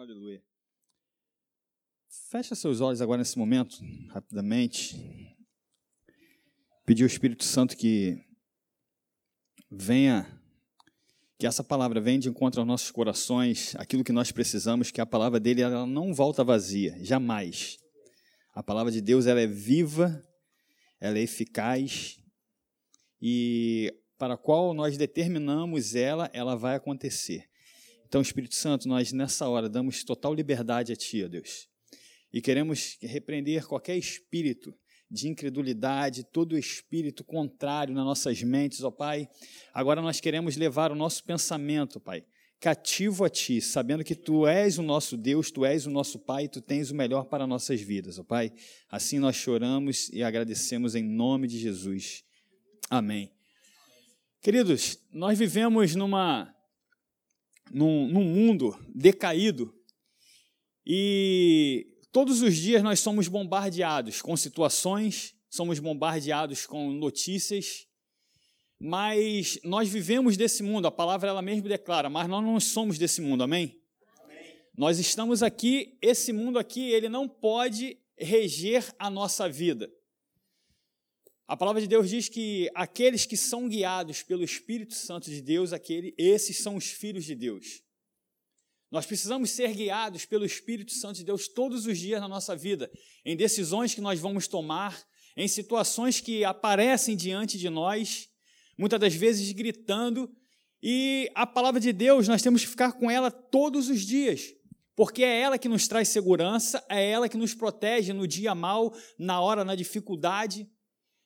Aleluia. Fecha seus olhos agora nesse momento, rapidamente. Pedir ao Espírito Santo que venha, que essa palavra venha de encontro aos nossos corações, aquilo que nós precisamos, que a palavra dele ela não volta vazia, jamais. A palavra de Deus ela é viva, ela é eficaz e para a qual nós determinamos ela, ela vai acontecer. Então, Espírito Santo, nós nessa hora damos total liberdade a Ti, ó Deus. E queremos repreender qualquer espírito de incredulidade, todo espírito contrário nas nossas mentes, ó Pai. Agora nós queremos levar o nosso pensamento, Pai, cativo a Ti, sabendo que Tu és o nosso Deus, Tu és o nosso Pai, Tu tens o melhor para nossas vidas, ó Pai. Assim nós choramos e agradecemos em nome de Jesus. Amém. Queridos, nós vivemos numa, num, num mundo decaído e todos os dias nós somos bombardeados com situações, somos bombardeados com notícias, mas nós vivemos desse mundo, a palavra ela mesmo declara, mas nós não somos desse mundo, amém? amém? Nós estamos aqui, esse mundo aqui, ele não pode reger a nossa vida. A palavra de Deus diz que aqueles que são guiados pelo Espírito Santo de Deus, aquele, esses são os filhos de Deus. Nós precisamos ser guiados pelo Espírito Santo de Deus todos os dias na nossa vida, em decisões que nós vamos tomar, em situações que aparecem diante de nós, muitas das vezes gritando, e a palavra de Deus nós temos que ficar com ela todos os dias, porque é ela que nos traz segurança, é ela que nos protege no dia mal, na hora, na dificuldade.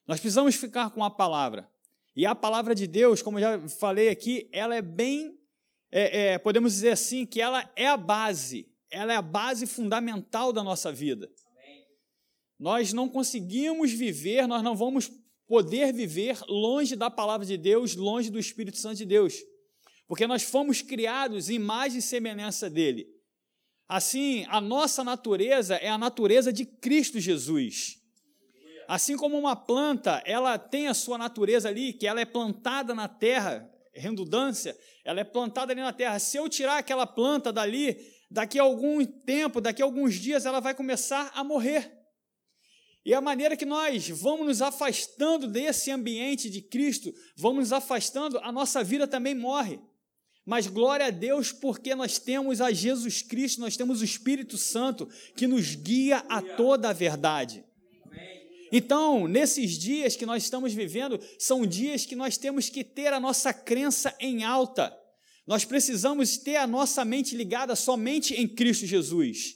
Nós precisamos ficar com a palavra. E a palavra de Deus, como já falei aqui, ela é bem é, é, podemos dizer assim, que ela é a base, ela é a base fundamental da nossa vida. Nós não conseguimos viver, nós não vamos poder viver longe da palavra de Deus, longe do Espírito Santo de Deus, porque nós fomos criados em imagem e semelhança dele. Assim, a nossa natureza é a natureza de Cristo Jesus. Assim como uma planta, ela tem a sua natureza ali, que ela é plantada na terra, redundância, ela é plantada ali na terra. Se eu tirar aquela planta dali, daqui a algum tempo, daqui a alguns dias, ela vai começar a morrer. E a maneira que nós vamos nos afastando desse ambiente de Cristo, vamos nos afastando, a nossa vida também morre. Mas glória a Deus, porque nós temos a Jesus Cristo, nós temos o Espírito Santo que nos guia a toda a verdade. Então, nesses dias que nós estamos vivendo, são dias que nós temos que ter a nossa crença em alta. Nós precisamos ter a nossa mente ligada somente em Cristo Jesus.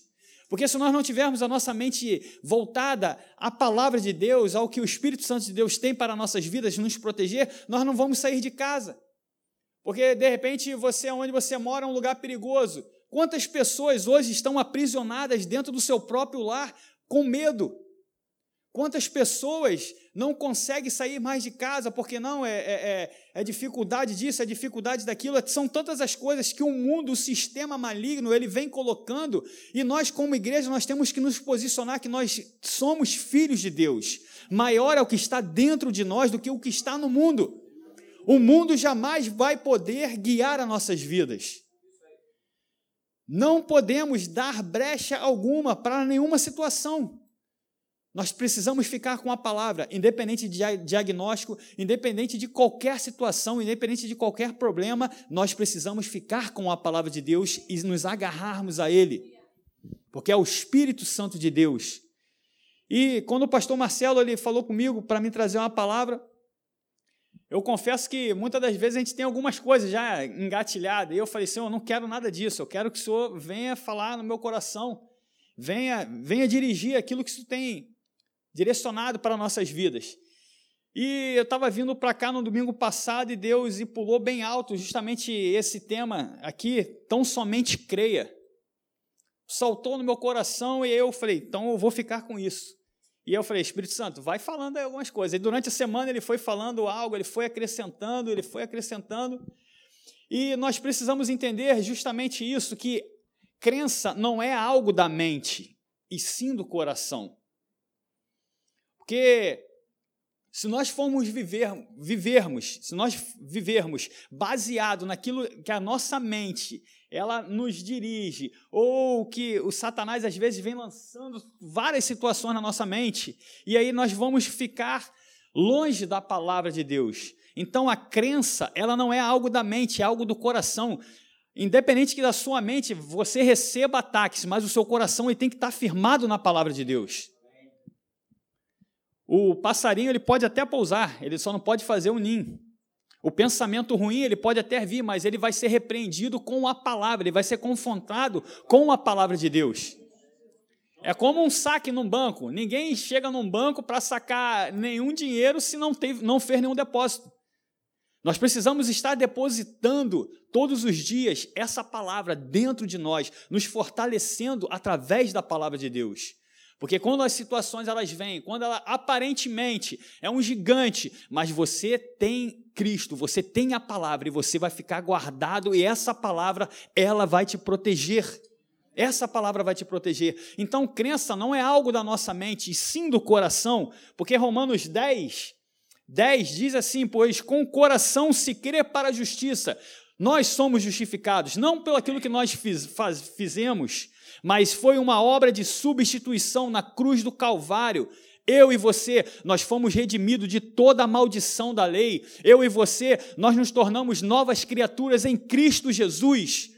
Porque se nós não tivermos a nossa mente voltada à palavra de Deus, ao que o Espírito Santo de Deus tem para nossas vidas, nos proteger, nós não vamos sair de casa. Porque de repente você, onde você mora, é um lugar perigoso. Quantas pessoas hoje estão aprisionadas dentro do seu próprio lar com medo? Quantas pessoas não conseguem sair mais de casa porque não é, é, é, é, dificuldade disso, é dificuldade daquilo. São tantas as coisas que o mundo, o sistema maligno, ele vem colocando e nós, como igreja, nós temos que nos posicionar que nós somos filhos de Deus. Maior é o que está dentro de nós do que o que está no mundo. O mundo jamais vai poder guiar as nossas vidas. Não podemos dar brecha alguma para nenhuma situação. Nós precisamos ficar com a palavra, independente de diagnóstico, independente de qualquer situação, independente de qualquer problema, nós precisamos ficar com a palavra de Deus e nos agarrarmos a Ele, porque é o Espírito Santo de Deus. E quando o pastor Marcelo ele falou comigo para me trazer uma palavra, eu confesso que muitas das vezes a gente tem algumas coisas já engatilhadas, e eu falei, Senhor, eu não quero nada disso, eu quero que o Senhor venha falar no meu coração, venha, venha dirigir aquilo que o Senhor tem direcionado para nossas vidas. E eu estava vindo para cá no domingo passado e Deus e pulou bem alto justamente esse tema aqui, tão somente creia. Saltou no meu coração e eu falei, então eu vou ficar com isso. E eu falei, Espírito Santo, vai falando algumas coisas. E durante a semana ele foi falando algo, ele foi acrescentando, ele foi acrescentando. E nós precisamos entender justamente isso, que crença não é algo da mente, e sim do coração. Porque se nós formos viver, vivermos, se nós vivermos baseado naquilo que a nossa mente ela nos dirige, ou que o Satanás às vezes vem lançando várias situações na nossa mente, e aí nós vamos ficar longe da palavra de Deus. Então a crença, ela não é algo da mente, é algo do coração. Independente que da sua mente você receba ataques, mas o seu coração ele tem que estar firmado na palavra de Deus. O passarinho ele pode até pousar, ele só não pode fazer um ninho. O pensamento ruim ele pode até vir, mas ele vai ser repreendido com a palavra, ele vai ser confrontado com a palavra de Deus. É como um saque num banco. Ninguém chega num banco para sacar nenhum dinheiro se não, teve, não fez nenhum depósito. Nós precisamos estar depositando todos os dias essa palavra dentro de nós, nos fortalecendo através da palavra de Deus. Porque quando as situações elas vêm, quando ela aparentemente é um gigante, mas você tem Cristo, você tem a palavra e você vai ficar guardado e essa palavra ela vai te proteger. Essa palavra vai te proteger. Então, crença não é algo da nossa mente, e sim do coração, porque Romanos 10, 10 diz assim: Pois com o coração se crê para a justiça. Nós somos justificados, não pelo aquilo que nós fiz, faz, fizemos, mas foi uma obra de substituição na cruz do Calvário. Eu e você, nós fomos redimidos de toda a maldição da lei. Eu e você, nós nos tornamos novas criaturas em Cristo Jesus.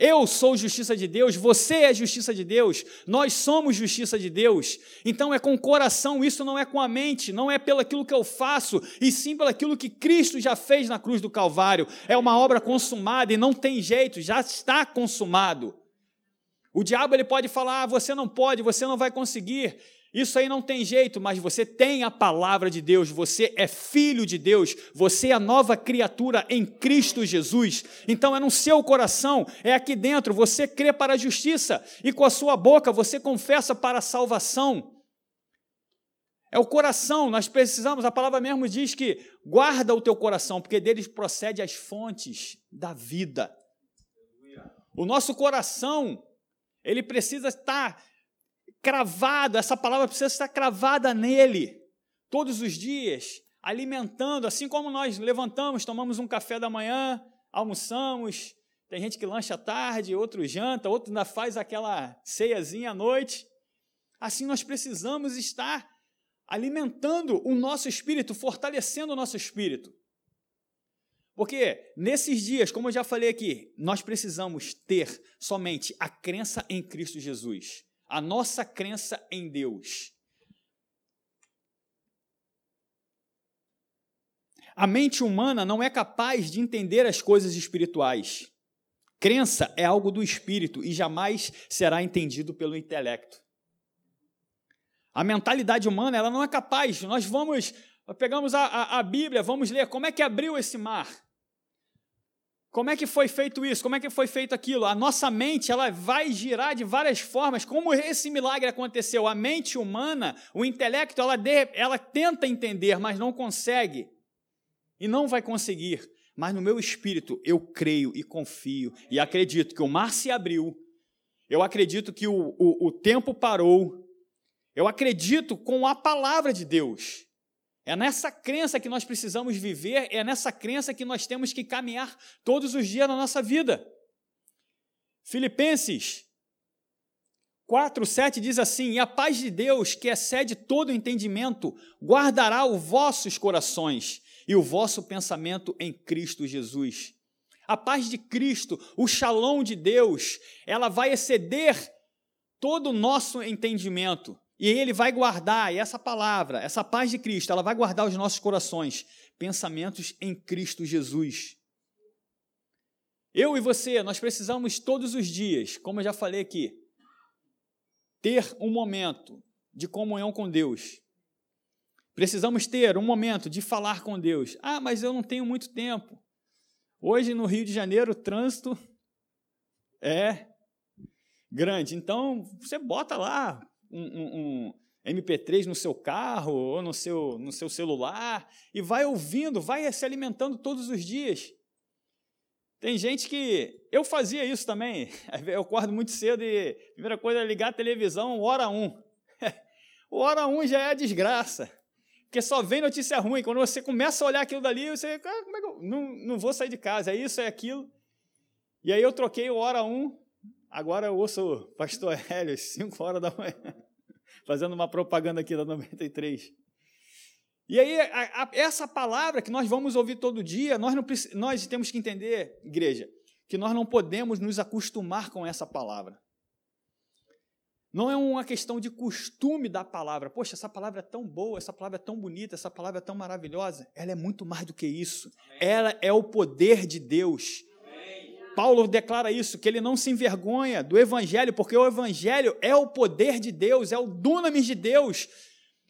Eu sou justiça de Deus, você é justiça de Deus, nós somos justiça de Deus. Então é com o coração, isso não é com a mente, não é pelo aquilo que eu faço, e sim pelo aquilo que Cristo já fez na cruz do Calvário. É uma obra consumada e não tem jeito, já está consumado. O diabo ele pode falar: ah, você não pode, você não vai conseguir. Isso aí não tem jeito, mas você tem a palavra de Deus, você é filho de Deus, você é nova criatura em Cristo Jesus. Então é no seu coração, é aqui dentro, você crê para a justiça e com a sua boca você confessa para a salvação. É o coração, nós precisamos, a palavra mesmo diz que guarda o teu coração, porque deles procede as fontes da vida. O nosso coração, ele precisa estar cravado, essa palavra precisa estar cravada nele, todos os dias, alimentando, assim como nós levantamos, tomamos um café da manhã, almoçamos, tem gente que lancha à tarde, outro janta, outro ainda faz aquela ceiazinha à noite. Assim nós precisamos estar alimentando o nosso espírito, fortalecendo o nosso espírito. Porque nesses dias, como eu já falei aqui, nós precisamos ter somente a crença em Cristo Jesus a nossa crença em Deus. A mente humana não é capaz de entender as coisas espirituais. Crença é algo do espírito e jamais será entendido pelo intelecto. A mentalidade humana ela não é capaz. Nós vamos, pegamos a, a, a Bíblia, vamos ler como é que abriu esse mar. Como é que foi feito isso? Como é que foi feito aquilo? A nossa mente ela vai girar de várias formas. Como esse milagre aconteceu? A mente humana, o intelecto, ela, de, ela tenta entender, mas não consegue. E não vai conseguir. Mas no meu espírito eu creio e confio e acredito que o mar se abriu. Eu acredito que o, o, o tempo parou. Eu acredito com a palavra de Deus. É nessa crença que nós precisamos viver, é nessa crença que nós temos que caminhar todos os dias na nossa vida. Filipenses 4, 7 diz assim: E a paz de Deus, que excede todo entendimento, guardará os vossos corações e o vosso pensamento em Cristo Jesus. A paz de Cristo, o shalom de Deus, ela vai exceder todo o nosso entendimento. E ele vai guardar, e essa palavra, essa paz de Cristo, ela vai guardar os nossos corações, pensamentos em Cristo Jesus. Eu e você, nós precisamos todos os dias, como eu já falei aqui, ter um momento de comunhão com Deus. Precisamos ter um momento de falar com Deus. Ah, mas eu não tenho muito tempo. Hoje no Rio de Janeiro o trânsito é grande. Então, você bota lá um, um, um MP3 no seu carro ou no seu, no seu celular e vai ouvindo, vai se alimentando todos os dias. Tem gente que. Eu fazia isso também. Eu acordo muito cedo e a primeira coisa é ligar a televisão, hora um. O hora um já é a desgraça. Porque só vem notícia ruim. Quando você começa a olhar aquilo dali, você, ah, como é que eu não, não vou sair de casa? É isso, é aquilo. E aí eu troquei o hora um, agora eu ouço o pastor Hélio, 5 horas da manhã, fazendo uma propaganda aqui da 93. E aí, a, a, essa palavra que nós vamos ouvir todo dia, nós, não, nós temos que entender, igreja, que nós não podemos nos acostumar com essa palavra. Não é uma questão de costume da palavra. Poxa, essa palavra é tão boa, essa palavra é tão bonita, essa palavra é tão maravilhosa. Ela é muito mais do que isso. Ela é o poder de Deus. Paulo declara isso, que ele não se envergonha do evangelho, porque o evangelho é o poder de Deus, é o dunamis de Deus.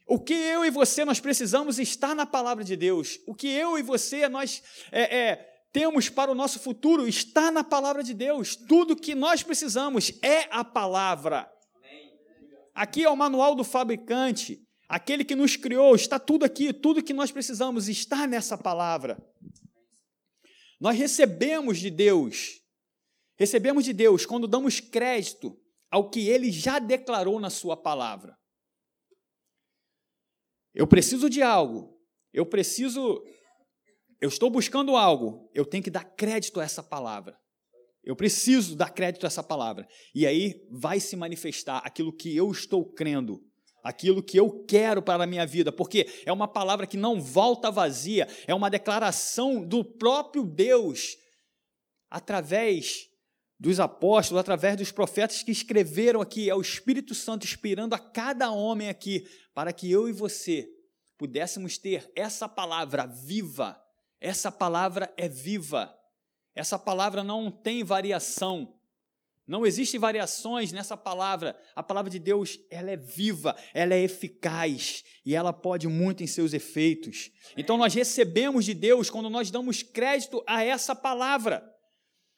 O que eu e você nós precisamos está na palavra de Deus. O que eu e você nós é, é, temos para o nosso futuro está na palavra de Deus. Tudo que nós precisamos é a palavra. Aqui é o manual do fabricante, aquele que nos criou, está tudo aqui, tudo que nós precisamos está nessa palavra. Nós recebemos de Deus, recebemos de Deus quando damos crédito ao que ele já declarou na sua palavra. Eu preciso de algo, eu preciso, eu estou buscando algo, eu tenho que dar crédito a essa palavra. Eu preciso dar crédito a essa palavra. E aí vai se manifestar aquilo que eu estou crendo, aquilo que eu quero para a minha vida, porque é uma palavra que não volta vazia, é uma declaração do próprio Deus através dos apóstolos, através dos profetas que escreveram aqui, é o Espírito Santo inspirando a cada homem aqui, para que eu e você pudéssemos ter essa palavra viva. Essa palavra é viva essa palavra não tem variação. Não existem variações nessa palavra. A palavra de Deus, ela é viva, ela é eficaz e ela pode muito em seus efeitos. Então nós recebemos de Deus quando nós damos crédito a essa palavra.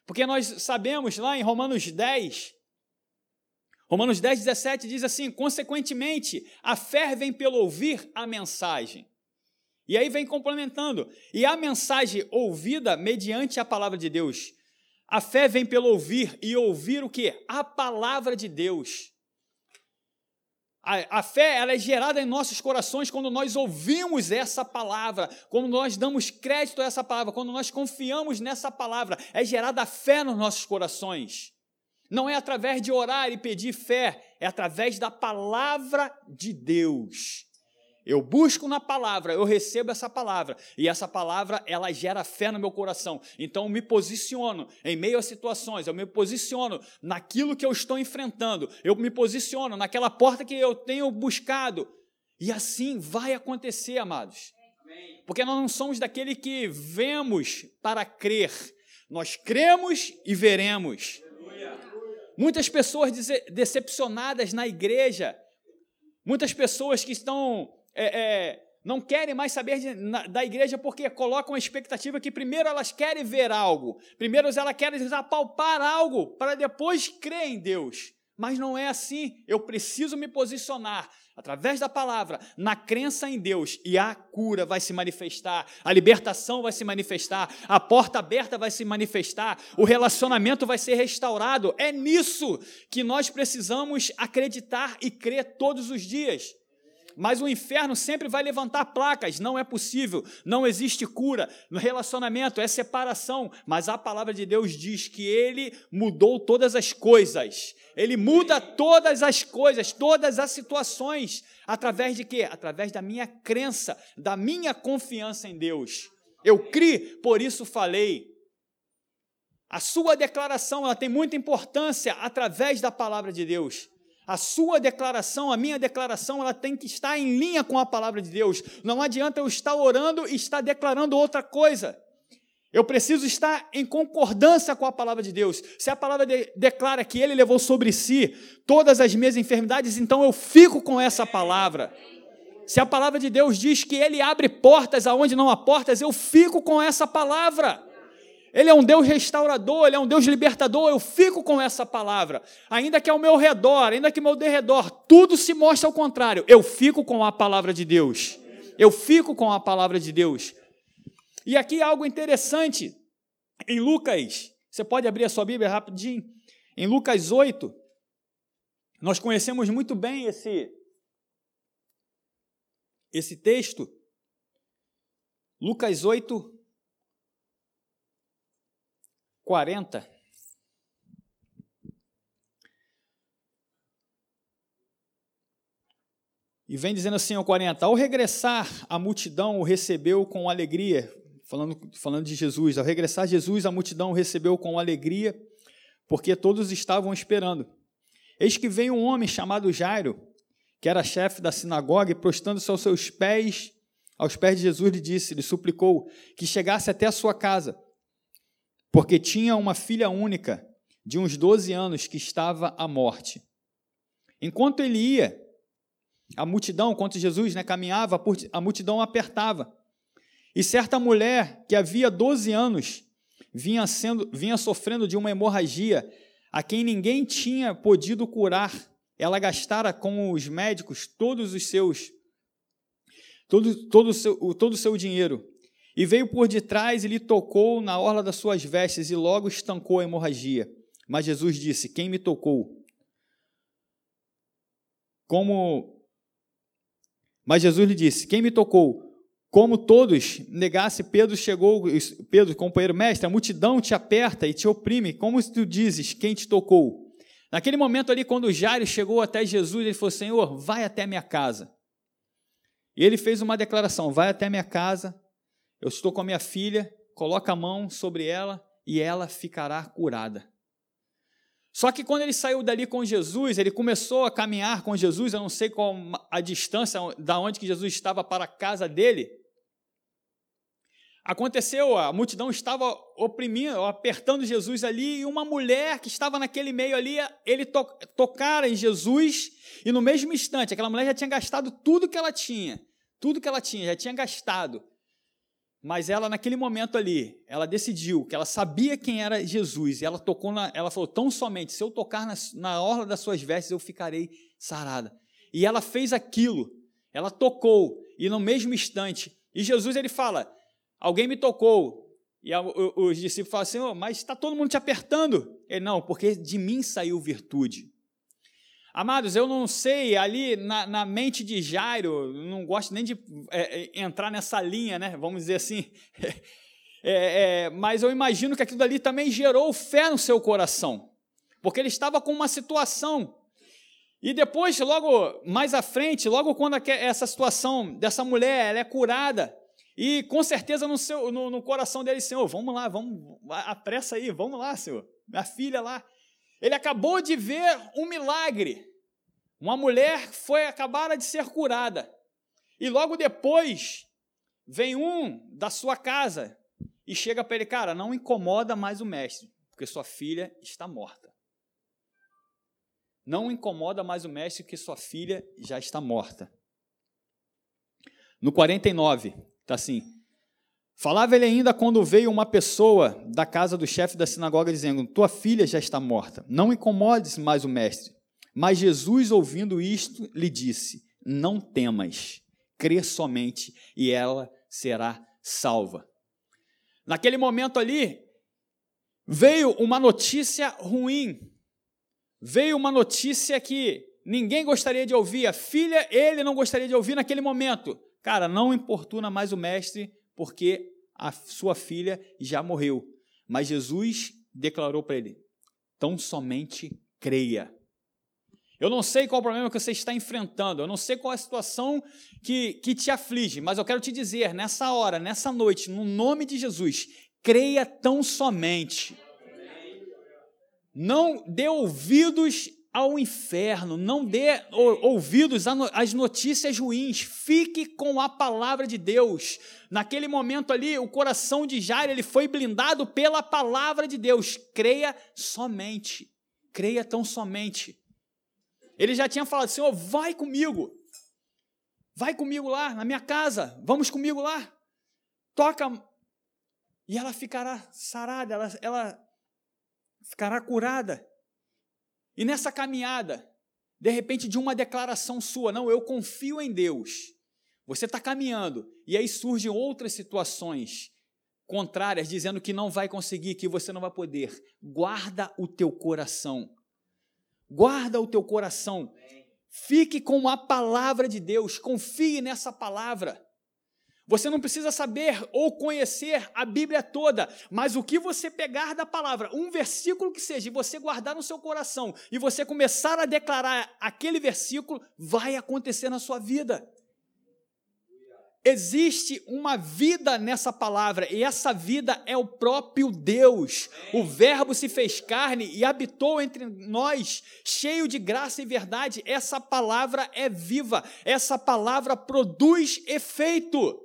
Porque nós sabemos lá em Romanos 10, Romanos 10, 17 diz assim: consequentemente, a fé vem pelo ouvir a mensagem. E aí vem complementando. E a mensagem ouvida mediante a palavra de Deus. A fé vem pelo ouvir e ouvir o que? A palavra de Deus. A, a, fé ela é gerada em nossos corações quando nós ouvimos essa palavra, quando nós damos crédito a essa palavra, quando nós confiamos nessa palavra. É gerada a fé nos nossos corações. Não é através de orar e pedir fé, é através da palavra de Deus. Eu busco na palavra, eu recebo essa palavra, e essa palavra ela gera fé no meu coração. Então eu me posiciono em meio a situações, eu me posiciono naquilo que eu estou enfrentando, eu me posiciono naquela porta que eu tenho buscado. E assim vai acontecer, amados. Porque nós não somos daquele que vemos para crer, nós cremos e veremos. Muitas pessoas decepcionadas na igreja, muitas pessoas que estão é, é, não querem mais saber de, na, da igreja porque colocam a expectativa que primeiro elas querem ver algo, primeiro elas querem apalpar algo para depois crer em Deus. Mas não é assim. Eu preciso me posicionar através da palavra na crença em Deus e a cura vai se manifestar, a libertação vai se manifestar, a porta aberta vai se manifestar, o relacionamento vai ser restaurado. É nisso que nós precisamos acreditar e crer todos os dias. Mas o inferno sempre vai levantar placas, não é possível, não existe cura. No relacionamento é separação, mas a palavra de Deus diz que ele mudou todas as coisas. Ele muda todas as coisas, todas as situações, através de quê? Através da minha crença, da minha confiança em Deus. Eu criei, por isso falei. A sua declaração ela tem muita importância através da palavra de Deus. A sua declaração, a minha declaração, ela tem que estar em linha com a palavra de Deus. Não adianta eu estar orando e estar declarando outra coisa. Eu preciso estar em concordância com a palavra de Deus. Se a palavra de, declara que ele levou sobre si todas as minhas enfermidades, então eu fico com essa palavra. Se a palavra de Deus diz que ele abre portas aonde não há portas, eu fico com essa palavra. Ele é um Deus restaurador, Ele é um Deus libertador. Eu fico com essa palavra. Ainda que ao meu redor, ainda que ao meu derredor, tudo se mostra ao contrário. Eu fico com a palavra de Deus. Eu fico com a palavra de Deus. E aqui algo interessante. Em Lucas, você pode abrir a sua Bíblia rapidinho. Em Lucas 8, nós conhecemos muito bem esse, esse texto, Lucas 8, 40. E vem dizendo assim ao 40: Ao regressar, a multidão o recebeu com alegria. Falando, falando de Jesus, ao regressar Jesus, a multidão o recebeu com alegria, porque todos estavam esperando. Eis que veio um homem chamado Jairo, que era chefe da sinagoga, e prostando-se aos seus pés, aos pés de Jesus, lhe disse, lhe suplicou que chegasse até a sua casa, porque tinha uma filha única, de uns 12 anos, que estava à morte. Enquanto ele ia, a multidão, enquanto Jesus né, caminhava, a multidão apertava. E certa mulher que havia 12 anos vinha, sendo, vinha sofrendo de uma hemorragia a quem ninguém tinha podido curar. Ela gastara com os médicos todos os seus todo, todo, o seu, todo o seu dinheiro. E veio por detrás e lhe tocou na orla das suas vestes e logo estancou a hemorragia. Mas Jesus disse: Quem me tocou? Como mas Jesus lhe disse: Quem me tocou? Como todos negasse, Pedro chegou, Pedro, companheiro mestre, a multidão te aperta e te oprime. Como tu dizes, quem te tocou? Naquele momento ali, quando Jairo chegou até Jesus, ele falou: Senhor, vai até minha casa. E ele fez uma declaração: vai até minha casa, eu estou com a minha filha, coloca a mão sobre ela e ela ficará curada. Só que quando ele saiu dali com Jesus, ele começou a caminhar com Jesus, eu não sei qual a distância da onde que Jesus estava para a casa dele. Aconteceu, a multidão estava oprimindo, apertando Jesus ali, e uma mulher que estava naquele meio ali, ele to tocara em Jesus, e no mesmo instante, aquela mulher já tinha gastado tudo que ela tinha, tudo que ela tinha, já tinha gastado. Mas ela, naquele momento ali, ela decidiu que ela sabia quem era Jesus. E ela tocou na, ela falou: tão somente, se eu tocar na, na orla das suas vestes, eu ficarei sarada. E ela fez aquilo. Ela tocou. E no mesmo instante. E Jesus ele fala: Alguém me tocou. E os discípulos falam assim: oh, Mas está todo mundo te apertando. Ele: Não, porque de mim saiu virtude. Amados, eu não sei, ali na, na mente de Jairo, não gosto nem de é, é, entrar nessa linha, né? Vamos dizer assim. É, é, mas eu imagino que aquilo ali também gerou fé no seu coração, porque ele estava com uma situação. E depois, logo mais à frente, logo quando essa situação dessa mulher ela é curada, e com certeza no, seu, no, no coração dele, Senhor, vamos lá, vamos, apressa aí, vamos lá, Senhor, minha filha lá. Ele acabou de ver um milagre. Uma mulher foi acabara de ser curada. E logo depois vem um da sua casa e chega para ele, cara, não incomoda mais o mestre, porque sua filha está morta. Não incomoda mais o mestre, porque sua filha já está morta. No 49, está assim: Falava ele ainda quando veio uma pessoa da casa do chefe da sinagoga dizendo: Tua filha já está morta, não incomodes mais o mestre. Mas Jesus, ouvindo isto, lhe disse: Não temas, crê somente e ela será salva. Naquele momento ali, veio uma notícia ruim, veio uma notícia que ninguém gostaria de ouvir, a filha, ele não gostaria de ouvir naquele momento. Cara, não importuna mais o mestre, porque a sua filha já morreu. Mas Jesus declarou para ele: tão somente creia. Eu não sei qual o problema que você está enfrentando, eu não sei qual é a situação que, que te aflige, mas eu quero te dizer, nessa hora, nessa noite, no nome de Jesus, creia tão somente. Não dê ouvidos ao inferno, não dê ouvidos às notícias ruins, fique com a palavra de Deus. Naquele momento ali, o coração de Jairo ele foi blindado pela palavra de Deus. Creia somente, creia tão somente. Ele já tinha falado: Senhor, vai comigo, vai comigo lá na minha casa, vamos comigo lá, toca, e ela ficará sarada, ela, ela ficará curada. E nessa caminhada, de repente, de uma declaração sua, não, eu confio em Deus. Você está caminhando e aí surgem outras situações contrárias, dizendo que não vai conseguir, que você não vai poder. Guarda o teu coração. Guarda o teu coração. Fique com a palavra de Deus, confie nessa palavra. Você não precisa saber ou conhecer a Bíblia toda, mas o que você pegar da palavra, um versículo que seja, e você guardar no seu coração, e você começar a declarar aquele versículo, vai acontecer na sua vida. Existe uma vida nessa palavra, e essa vida é o próprio Deus. O Verbo se fez carne e habitou entre nós, cheio de graça e verdade. Essa palavra é viva, essa palavra produz efeito.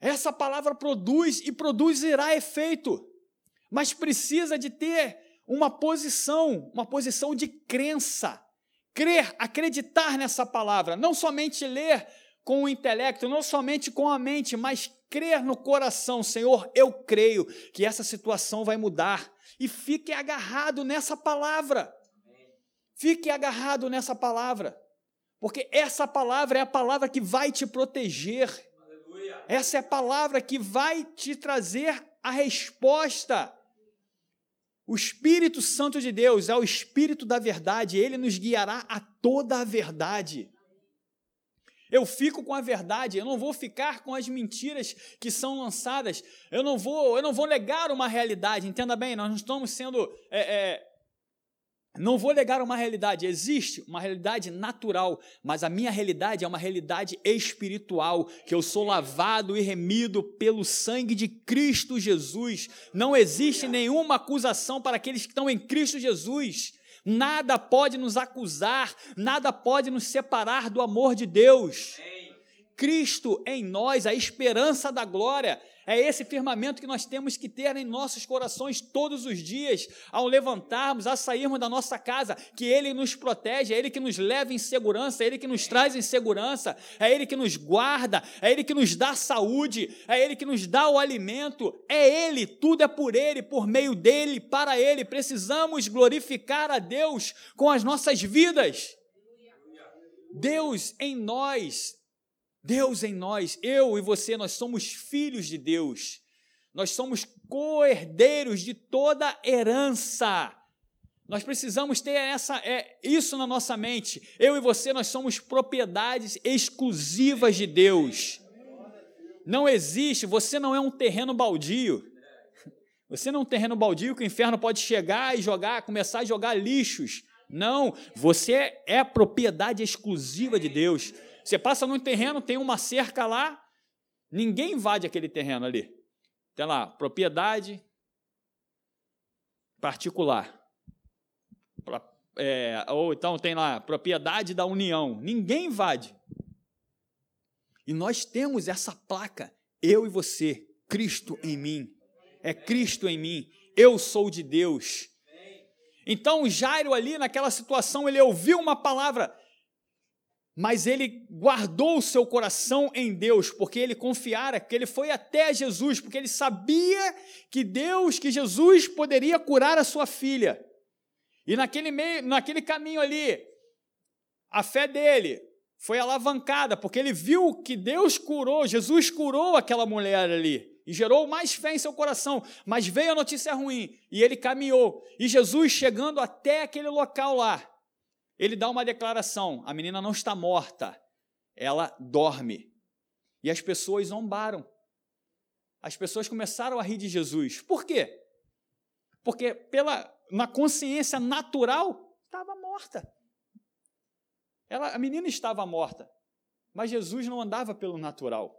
Essa palavra produz e produzirá efeito, mas precisa de ter uma posição, uma posição de crença. Crer, acreditar nessa palavra, não somente ler com o intelecto, não somente com a mente, mas crer no coração, Senhor, eu creio que essa situação vai mudar. E fique agarrado nessa palavra. Fique agarrado nessa palavra. Porque essa palavra é a palavra que vai te proteger essa é a palavra que vai te trazer a resposta. O Espírito Santo de Deus é o Espírito da verdade, ele nos guiará a toda a verdade. Eu fico com a verdade, eu não vou ficar com as mentiras que são lançadas, eu não vou, eu não vou negar uma realidade, entenda bem, nós não estamos sendo é, é, não vou negar uma realidade, existe uma realidade natural, mas a minha realidade é uma realidade espiritual, que eu sou lavado e remido pelo sangue de Cristo Jesus. Não existe nenhuma acusação para aqueles que estão em Cristo Jesus. Nada pode nos acusar, nada pode nos separar do amor de Deus. Cristo em nós, a esperança da glória, é esse firmamento que nós temos que ter em nossos corações todos os dias, ao levantarmos, a sairmos da nossa casa, que Ele nos protege, é Ele que nos leva em segurança, é Ele que nos traz em segurança, é Ele que nos guarda, é Ele que nos dá saúde, é Ele que nos dá o alimento, é Ele, tudo é por Ele, por meio dEle, para Ele. Precisamos glorificar a Deus com as nossas vidas. Deus em nós Deus em nós, eu e você, nós somos filhos de Deus. Nós somos co-herdeiros de toda herança. Nós precisamos ter essa, é, isso na nossa mente. Eu e você, nós somos propriedades exclusivas de Deus. Não existe, você não é um terreno baldio. Você não é um terreno baldio que o inferno pode chegar e jogar, começar a jogar lixos. Não, você é propriedade exclusiva de Deus. Você passa num terreno, tem uma cerca lá, ninguém invade aquele terreno ali. Tem lá, propriedade particular. É, ou então tem lá, propriedade da União. Ninguém invade. E nós temos essa placa, eu e você, Cristo em mim. É Cristo em mim. Eu sou de Deus. Então Jairo ali naquela situação, ele ouviu uma palavra, mas ele guardou o seu coração em Deus, porque ele confiara que ele foi até Jesus, porque ele sabia que Deus, que Jesus poderia curar a sua filha. E naquele meio, naquele caminho ali, a fé dele foi alavancada, porque ele viu que Deus curou, Jesus curou aquela mulher ali e gerou mais fé em seu coração. Mas veio a notícia ruim e ele caminhou. E Jesus chegando até aquele local lá, ele dá uma declaração: a menina não está morta, ela dorme. E as pessoas zombaram. As pessoas começaram a rir de Jesus. Por quê? Porque pela na consciência natural estava morta. Ela, a menina estava morta, mas Jesus não andava pelo natural.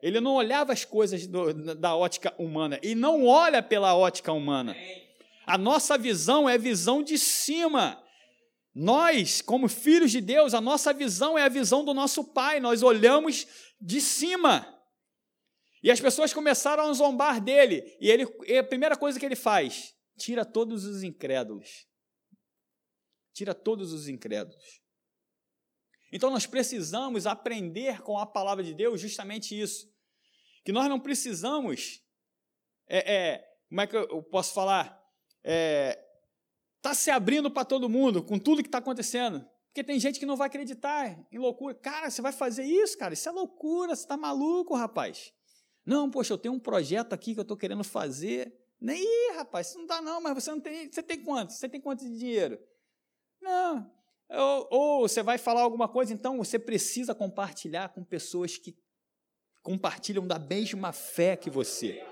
Ele não olhava as coisas do, da ótica humana e não olha pela ótica humana. A nossa visão é visão de cima. Nós, como filhos de Deus, a nossa visão é a visão do nosso Pai, nós olhamos de cima. E as pessoas começaram a zombar dele, e ele, e a primeira coisa que ele faz, tira todos os incrédulos. Tira todos os incrédulos. Então nós precisamos aprender com a palavra de Deus justamente isso. Que nós não precisamos, é, é, como é que eu posso falar? É, está se abrindo para todo mundo com tudo que está acontecendo. Porque tem gente que não vai acreditar em loucura. Cara, você vai fazer isso, cara? Isso é loucura, você está maluco, rapaz. Não, poxa, eu tenho um projeto aqui que eu estou querendo fazer. Nem, rapaz, isso não dá não, mas você não tem. Você tem quanto? Você tem quanto de dinheiro? Não. Ou, ou você vai falar alguma coisa, então você precisa compartilhar com pessoas que compartilham da mesma fé que você.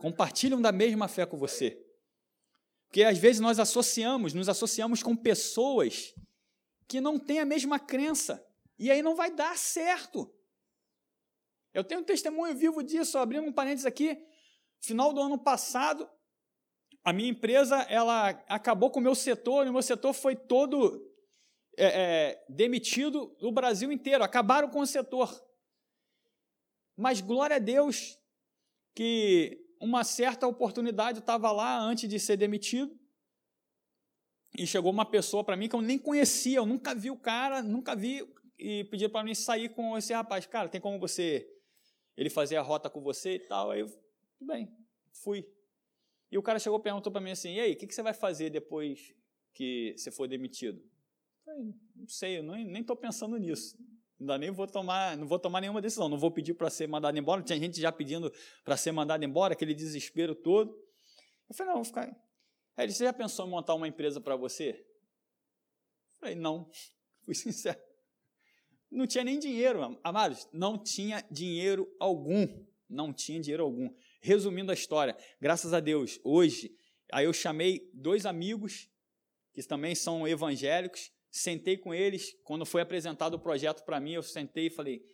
Compartilham da mesma fé com você. Porque às vezes nós associamos, nos associamos com pessoas que não têm a mesma crença. E aí não vai dar certo. Eu tenho um testemunho vivo disso, abrindo um parênteses aqui. Final do ano passado, a minha empresa ela acabou com o meu setor, e o meu setor foi todo é, é, demitido no Brasil inteiro, acabaram com o setor. Mas glória a Deus que uma certa oportunidade eu estava lá antes de ser demitido e chegou uma pessoa para mim que eu nem conhecia, eu nunca vi o cara, nunca vi e pediu para mim sair com esse rapaz. Cara, tem como você ele fazer a rota com você e tal? Aí eu, tudo bem, fui. E o cara chegou e perguntou para mim assim: e aí, o que, que você vai fazer depois que você for demitido? Falei, não sei, eu nem estou pensando nisso. Ainda nem vou tomar, não vou tomar nenhuma decisão, não vou pedir para ser mandado embora. Tinha gente já pedindo para ser mandado embora, aquele desespero todo. Eu falei, não, vou ficar. Aí ele, você já pensou em montar uma empresa para você? Eu falei, não, fui sincero. Não tinha nem dinheiro, amados, não tinha dinheiro algum. Não tinha dinheiro algum. Resumindo a história, graças a Deus, hoje, aí eu chamei dois amigos que também são evangélicos, sentei com eles, quando foi apresentado o projeto para mim, eu sentei e falei,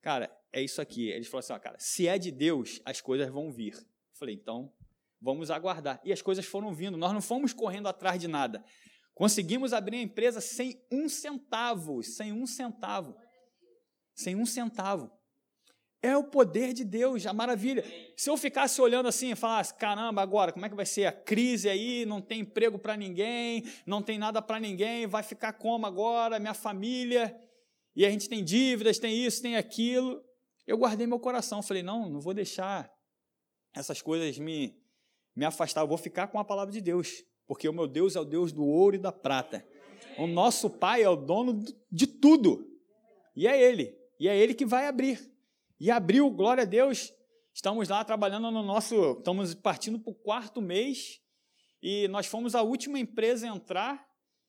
cara, é isso aqui. Eles falaram assim, ó, cara, se é de Deus, as coisas vão vir. Eu falei, então, vamos aguardar. E as coisas foram vindo, nós não fomos correndo atrás de nada. Conseguimos abrir a empresa sem um centavo, sem um centavo. Sem um centavo. É o poder de Deus, a maravilha. Se eu ficasse olhando assim e falasse, caramba, agora, como é que vai ser a crise aí? Não tem emprego para ninguém, não tem nada para ninguém, vai ficar como agora? Minha família, e a gente tem dívidas, tem isso, tem aquilo. Eu guardei meu coração, falei, não, não vou deixar essas coisas me, me afastar, eu vou ficar com a palavra de Deus, porque o meu Deus é o Deus do ouro e da prata. O nosso Pai é o dono de tudo, e é Ele, e é Ele que vai abrir. E abriu, glória a Deus, estamos lá trabalhando no nosso, estamos partindo para o quarto mês, e nós fomos a última empresa a entrar,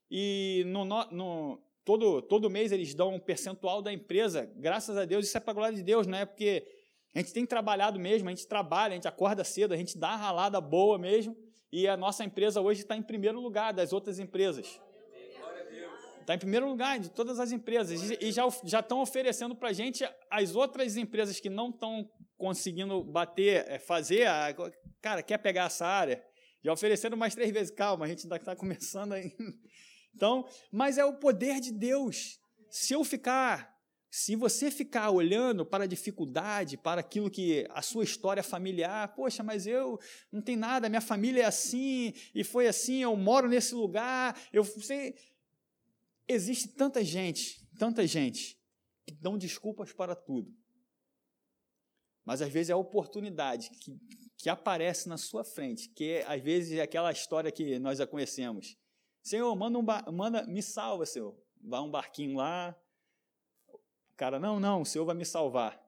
e no, no, todo, todo mês eles dão um percentual da empresa, graças a Deus, isso é para a glória de Deus, não é porque a gente tem trabalhado mesmo, a gente trabalha, a gente acorda cedo, a gente dá a ralada boa mesmo, e a nossa empresa hoje está em primeiro lugar das outras empresas. Está em primeiro lugar de todas as empresas. E já, já estão oferecendo para a gente as outras empresas que não estão conseguindo bater, é, fazer. A, cara, quer pegar essa área? Já ofereceram mais três vezes. Calma, a gente ainda está começando ainda. Então, mas é o poder de Deus. Se eu ficar, se você ficar olhando para a dificuldade, para aquilo que a sua história familiar, poxa, mas eu não tenho nada, minha família é assim e foi assim, eu moro nesse lugar, eu sei, Existe tanta gente, tanta gente, que dão desculpas para tudo. Mas às vezes é a oportunidade que, que aparece na sua frente, que é, às vezes é aquela história que nós já conhecemos. Senhor, manda, um manda me salva, Senhor. Vai um barquinho lá. O cara, não, não, o Senhor vai me salvar.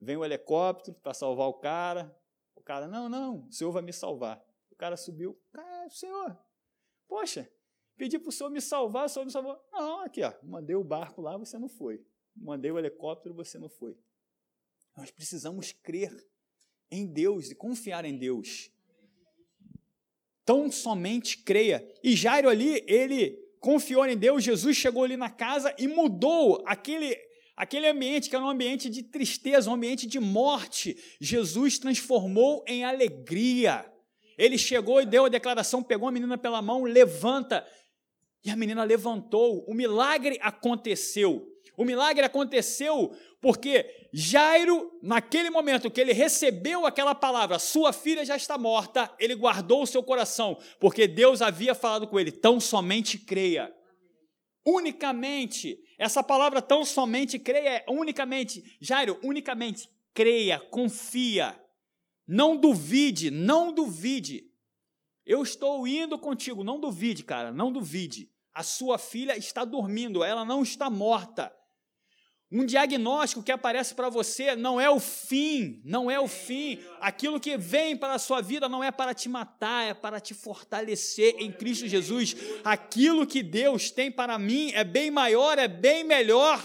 Vem o helicóptero para salvar o cara. O cara, não, não, o Senhor vai me salvar. O cara subiu, cara, Senhor, poxa, Pedi para o senhor me salvar, o senhor me salvou. Não, aqui, ó, mandei o barco lá, você não foi. Mandei o helicóptero, você não foi. Nós precisamos crer em Deus e confiar em Deus. Tão somente creia. E Jairo ali, ele confiou em Deus, Jesus chegou ali na casa e mudou aquele, aquele ambiente que era um ambiente de tristeza, um ambiente de morte. Jesus transformou em alegria. Ele chegou e deu a declaração, pegou a menina pela mão, levanta, e a menina levantou, o milagre aconteceu. O milagre aconteceu porque Jairo, naquele momento que ele recebeu aquela palavra, sua filha já está morta, ele guardou o seu coração, porque Deus havia falado com ele: tão somente creia. Unicamente, essa palavra tão somente creia é unicamente, Jairo, unicamente creia, confia. Não duvide, não duvide. Eu estou indo contigo, não duvide, cara, não duvide. A sua filha está dormindo, ela não está morta. Um diagnóstico que aparece para você não é o fim, não é o fim. Aquilo que vem para a sua vida não é para te matar, é para te fortalecer em Cristo Jesus. Aquilo que Deus tem para mim é bem maior, é bem melhor.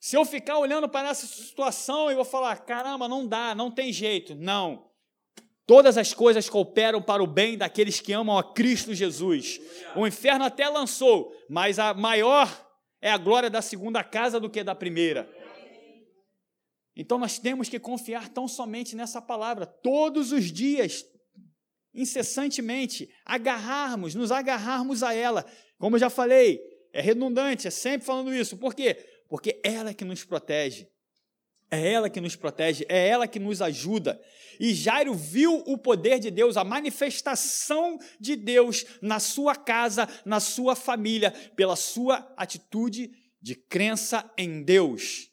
Se eu ficar olhando para essa situação e vou falar, caramba, não dá, não tem jeito. Não. Todas as coisas cooperam para o bem daqueles que amam a Cristo Jesus. O inferno até lançou, mas a maior é a glória da segunda casa do que da primeira. Então nós temos que confiar tão somente nessa palavra, todos os dias, incessantemente, agarrarmos, nos agarrarmos a ela. Como eu já falei, é redundante, é sempre falando isso. Por quê? Porque ela é que nos protege. É ela que nos protege, é ela que nos ajuda. E Jairo viu o poder de Deus, a manifestação de Deus na sua casa, na sua família, pela sua atitude de crença em Deus.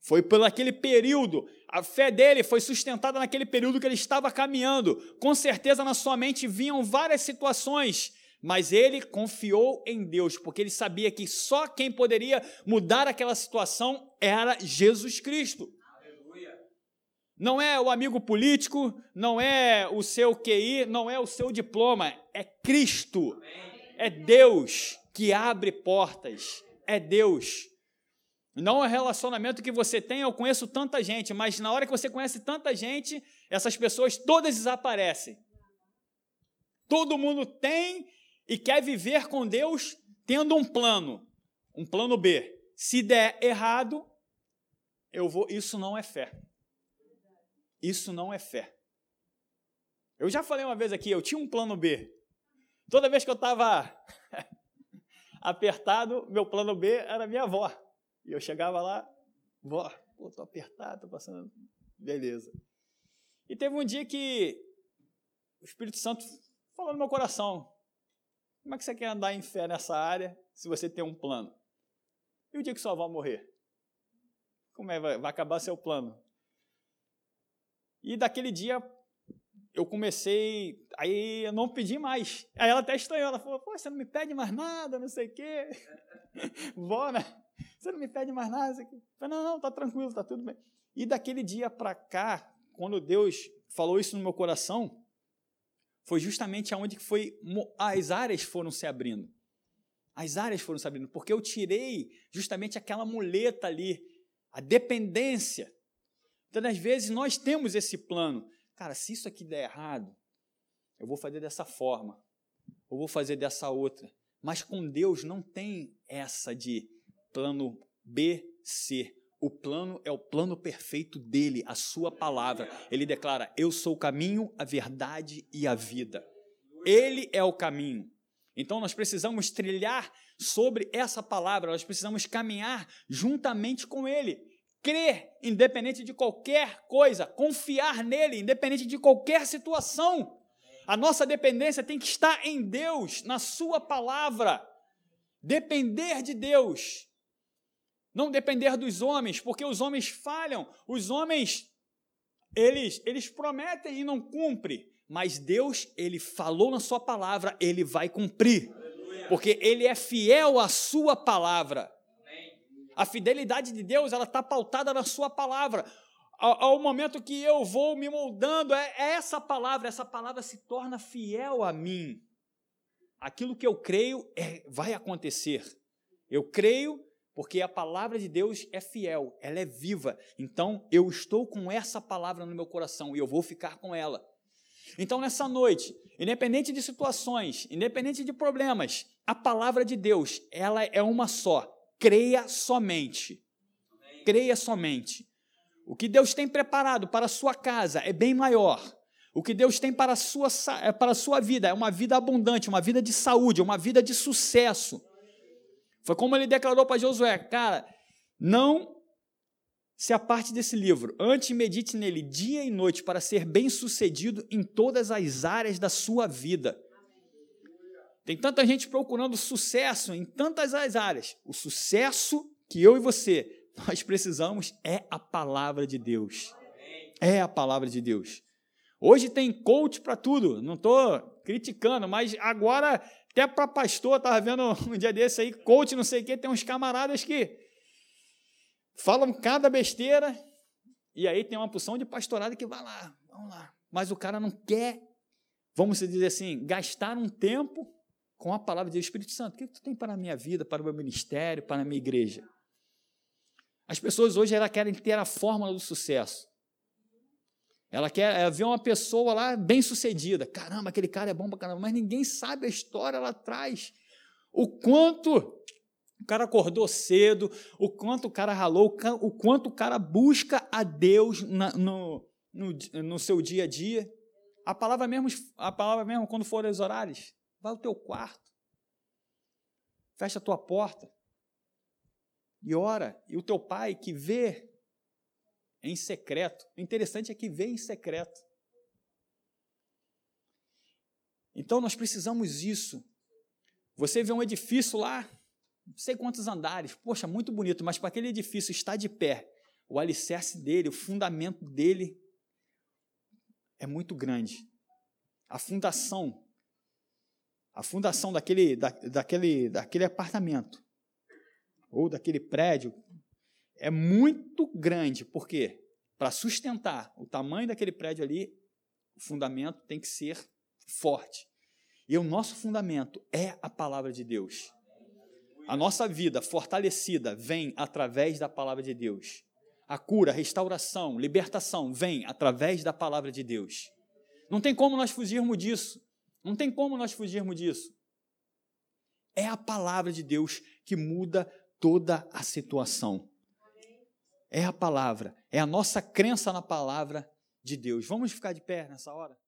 Foi por aquele período, a fé dele foi sustentada naquele período que ele estava caminhando. Com certeza na sua mente vinham várias situações, mas ele confiou em Deus, porque ele sabia que só quem poderia mudar aquela situação era Jesus Cristo. Não é o amigo político, não é o seu QI, não é o seu diploma, é Cristo. É Deus que abre portas. É Deus. Não é o relacionamento que você tem, eu conheço tanta gente, mas na hora que você conhece tanta gente, essas pessoas todas desaparecem. Todo mundo tem e quer viver com Deus tendo um plano, um plano B. Se der errado, eu vou, isso não é fé. Isso não é fé. Eu já falei uma vez aqui, eu tinha um plano B. Toda vez que eu estava apertado, meu plano B era minha avó. E eu chegava lá, vó, tô apertado, tô passando. Beleza. E teve um dia que o Espírito Santo falou no meu coração: como é que você quer andar em fé nessa área se você tem um plano? E o dia que sua avó morrer? Como é? Vai acabar seu plano? E daquele dia eu comecei, aí eu não pedi mais. Aí ela até estranhou, ela falou, pô, você não me pede mais nada, não sei o quê. Vó, né? Você não me pede mais nada. Eu falei, não, não, tá tranquilo, tá tudo bem. E daquele dia para cá, quando Deus falou isso no meu coração, foi justamente aonde que foi as áreas foram se abrindo. As áreas foram se abrindo, porque eu tirei justamente aquela muleta ali, a dependência então, às vezes, nós temos esse plano. Cara, se isso aqui der errado, eu vou fazer dessa forma, ou vou fazer dessa outra. Mas com Deus não tem essa de plano B, C. O plano é o plano perfeito dele, a sua palavra. Ele declara: Eu sou o caminho, a verdade e a vida. Ele é o caminho. Então nós precisamos trilhar sobre essa palavra, nós precisamos caminhar juntamente com ele crer, independente de qualquer coisa, confiar nele, independente de qualquer situação. A nossa dependência tem que estar em Deus, na Sua palavra. Depender de Deus. Não depender dos homens, porque os homens falham. Os homens, eles, eles prometem e não cumprem. Mas Deus, Ele falou na Sua palavra, Ele vai cumprir. Porque Ele é fiel à Sua palavra. A fidelidade de Deus ela está pautada na Sua palavra. Ao, momento que eu vou me moldando, é, é essa palavra, essa palavra se torna fiel a mim. Aquilo que eu creio é, vai acontecer. Eu creio porque a palavra de Deus é fiel, ela é viva. Então eu estou com essa palavra no meu coração e eu vou ficar com ela. Então nessa noite, independente de situações, independente de problemas, a palavra de Deus, ela é uma só creia somente. Creia somente. O que Deus tem preparado para a sua casa é bem maior. O que Deus tem para a sua, é, para a sua vida é uma vida abundante, uma vida de saúde, uma vida de sucesso. Foi como ele declarou para Josué: cara, não se aparte desse livro, antes medite nele dia e noite para ser bem sucedido em todas as áreas da sua vida. Tem tanta gente procurando sucesso em tantas as áreas. O sucesso que eu e você nós precisamos é a palavra de Deus. É a palavra de Deus. Hoje tem coach para tudo. Não estou criticando, mas agora até para pastor estava vendo um dia desse aí coach não sei o que tem uns camaradas que falam cada besteira, e aí tem uma porção de pastorado que vai lá, vamos lá. Mas o cara não quer, vamos dizer assim, gastar um tempo com a palavra de Deus. Espírito Santo, o que tu tem para a minha vida, para o meu ministério, para a minha igreja? As pessoas hoje elas querem ter a fórmula do sucesso. Ela quer vê uma pessoa lá bem sucedida. Caramba, aquele cara é bom pra caramba, mas ninguém sabe a história lá atrás. O quanto o cara acordou cedo, o quanto o cara ralou, o quanto o cara busca a Deus na, no, no, no, seu dia a dia. A palavra mesmo, a palavra mesmo, quando for os horários, vai ao teu quarto, fecha a tua porta e ora. E o teu pai que vê em secreto, o interessante é que vê em secreto. Então nós precisamos isso. Você vê um edifício lá, não sei quantos andares, poxa, muito bonito, mas para aquele edifício estar de pé, o alicerce dele, o fundamento dele é muito grande. A fundação, a fundação daquele, da, daquele, daquele apartamento ou daquele prédio é muito grande, por quê? Para sustentar o tamanho daquele prédio ali, o fundamento tem que ser forte. E o nosso fundamento é a palavra de Deus. A nossa vida fortalecida vem através da palavra de Deus. A cura, a restauração, libertação vem através da palavra de Deus. Não tem como nós fugirmos disso. Não tem como nós fugirmos disso. É a palavra de Deus que muda toda a situação. É a palavra, é a nossa crença na palavra de Deus. Vamos ficar de pé nessa hora?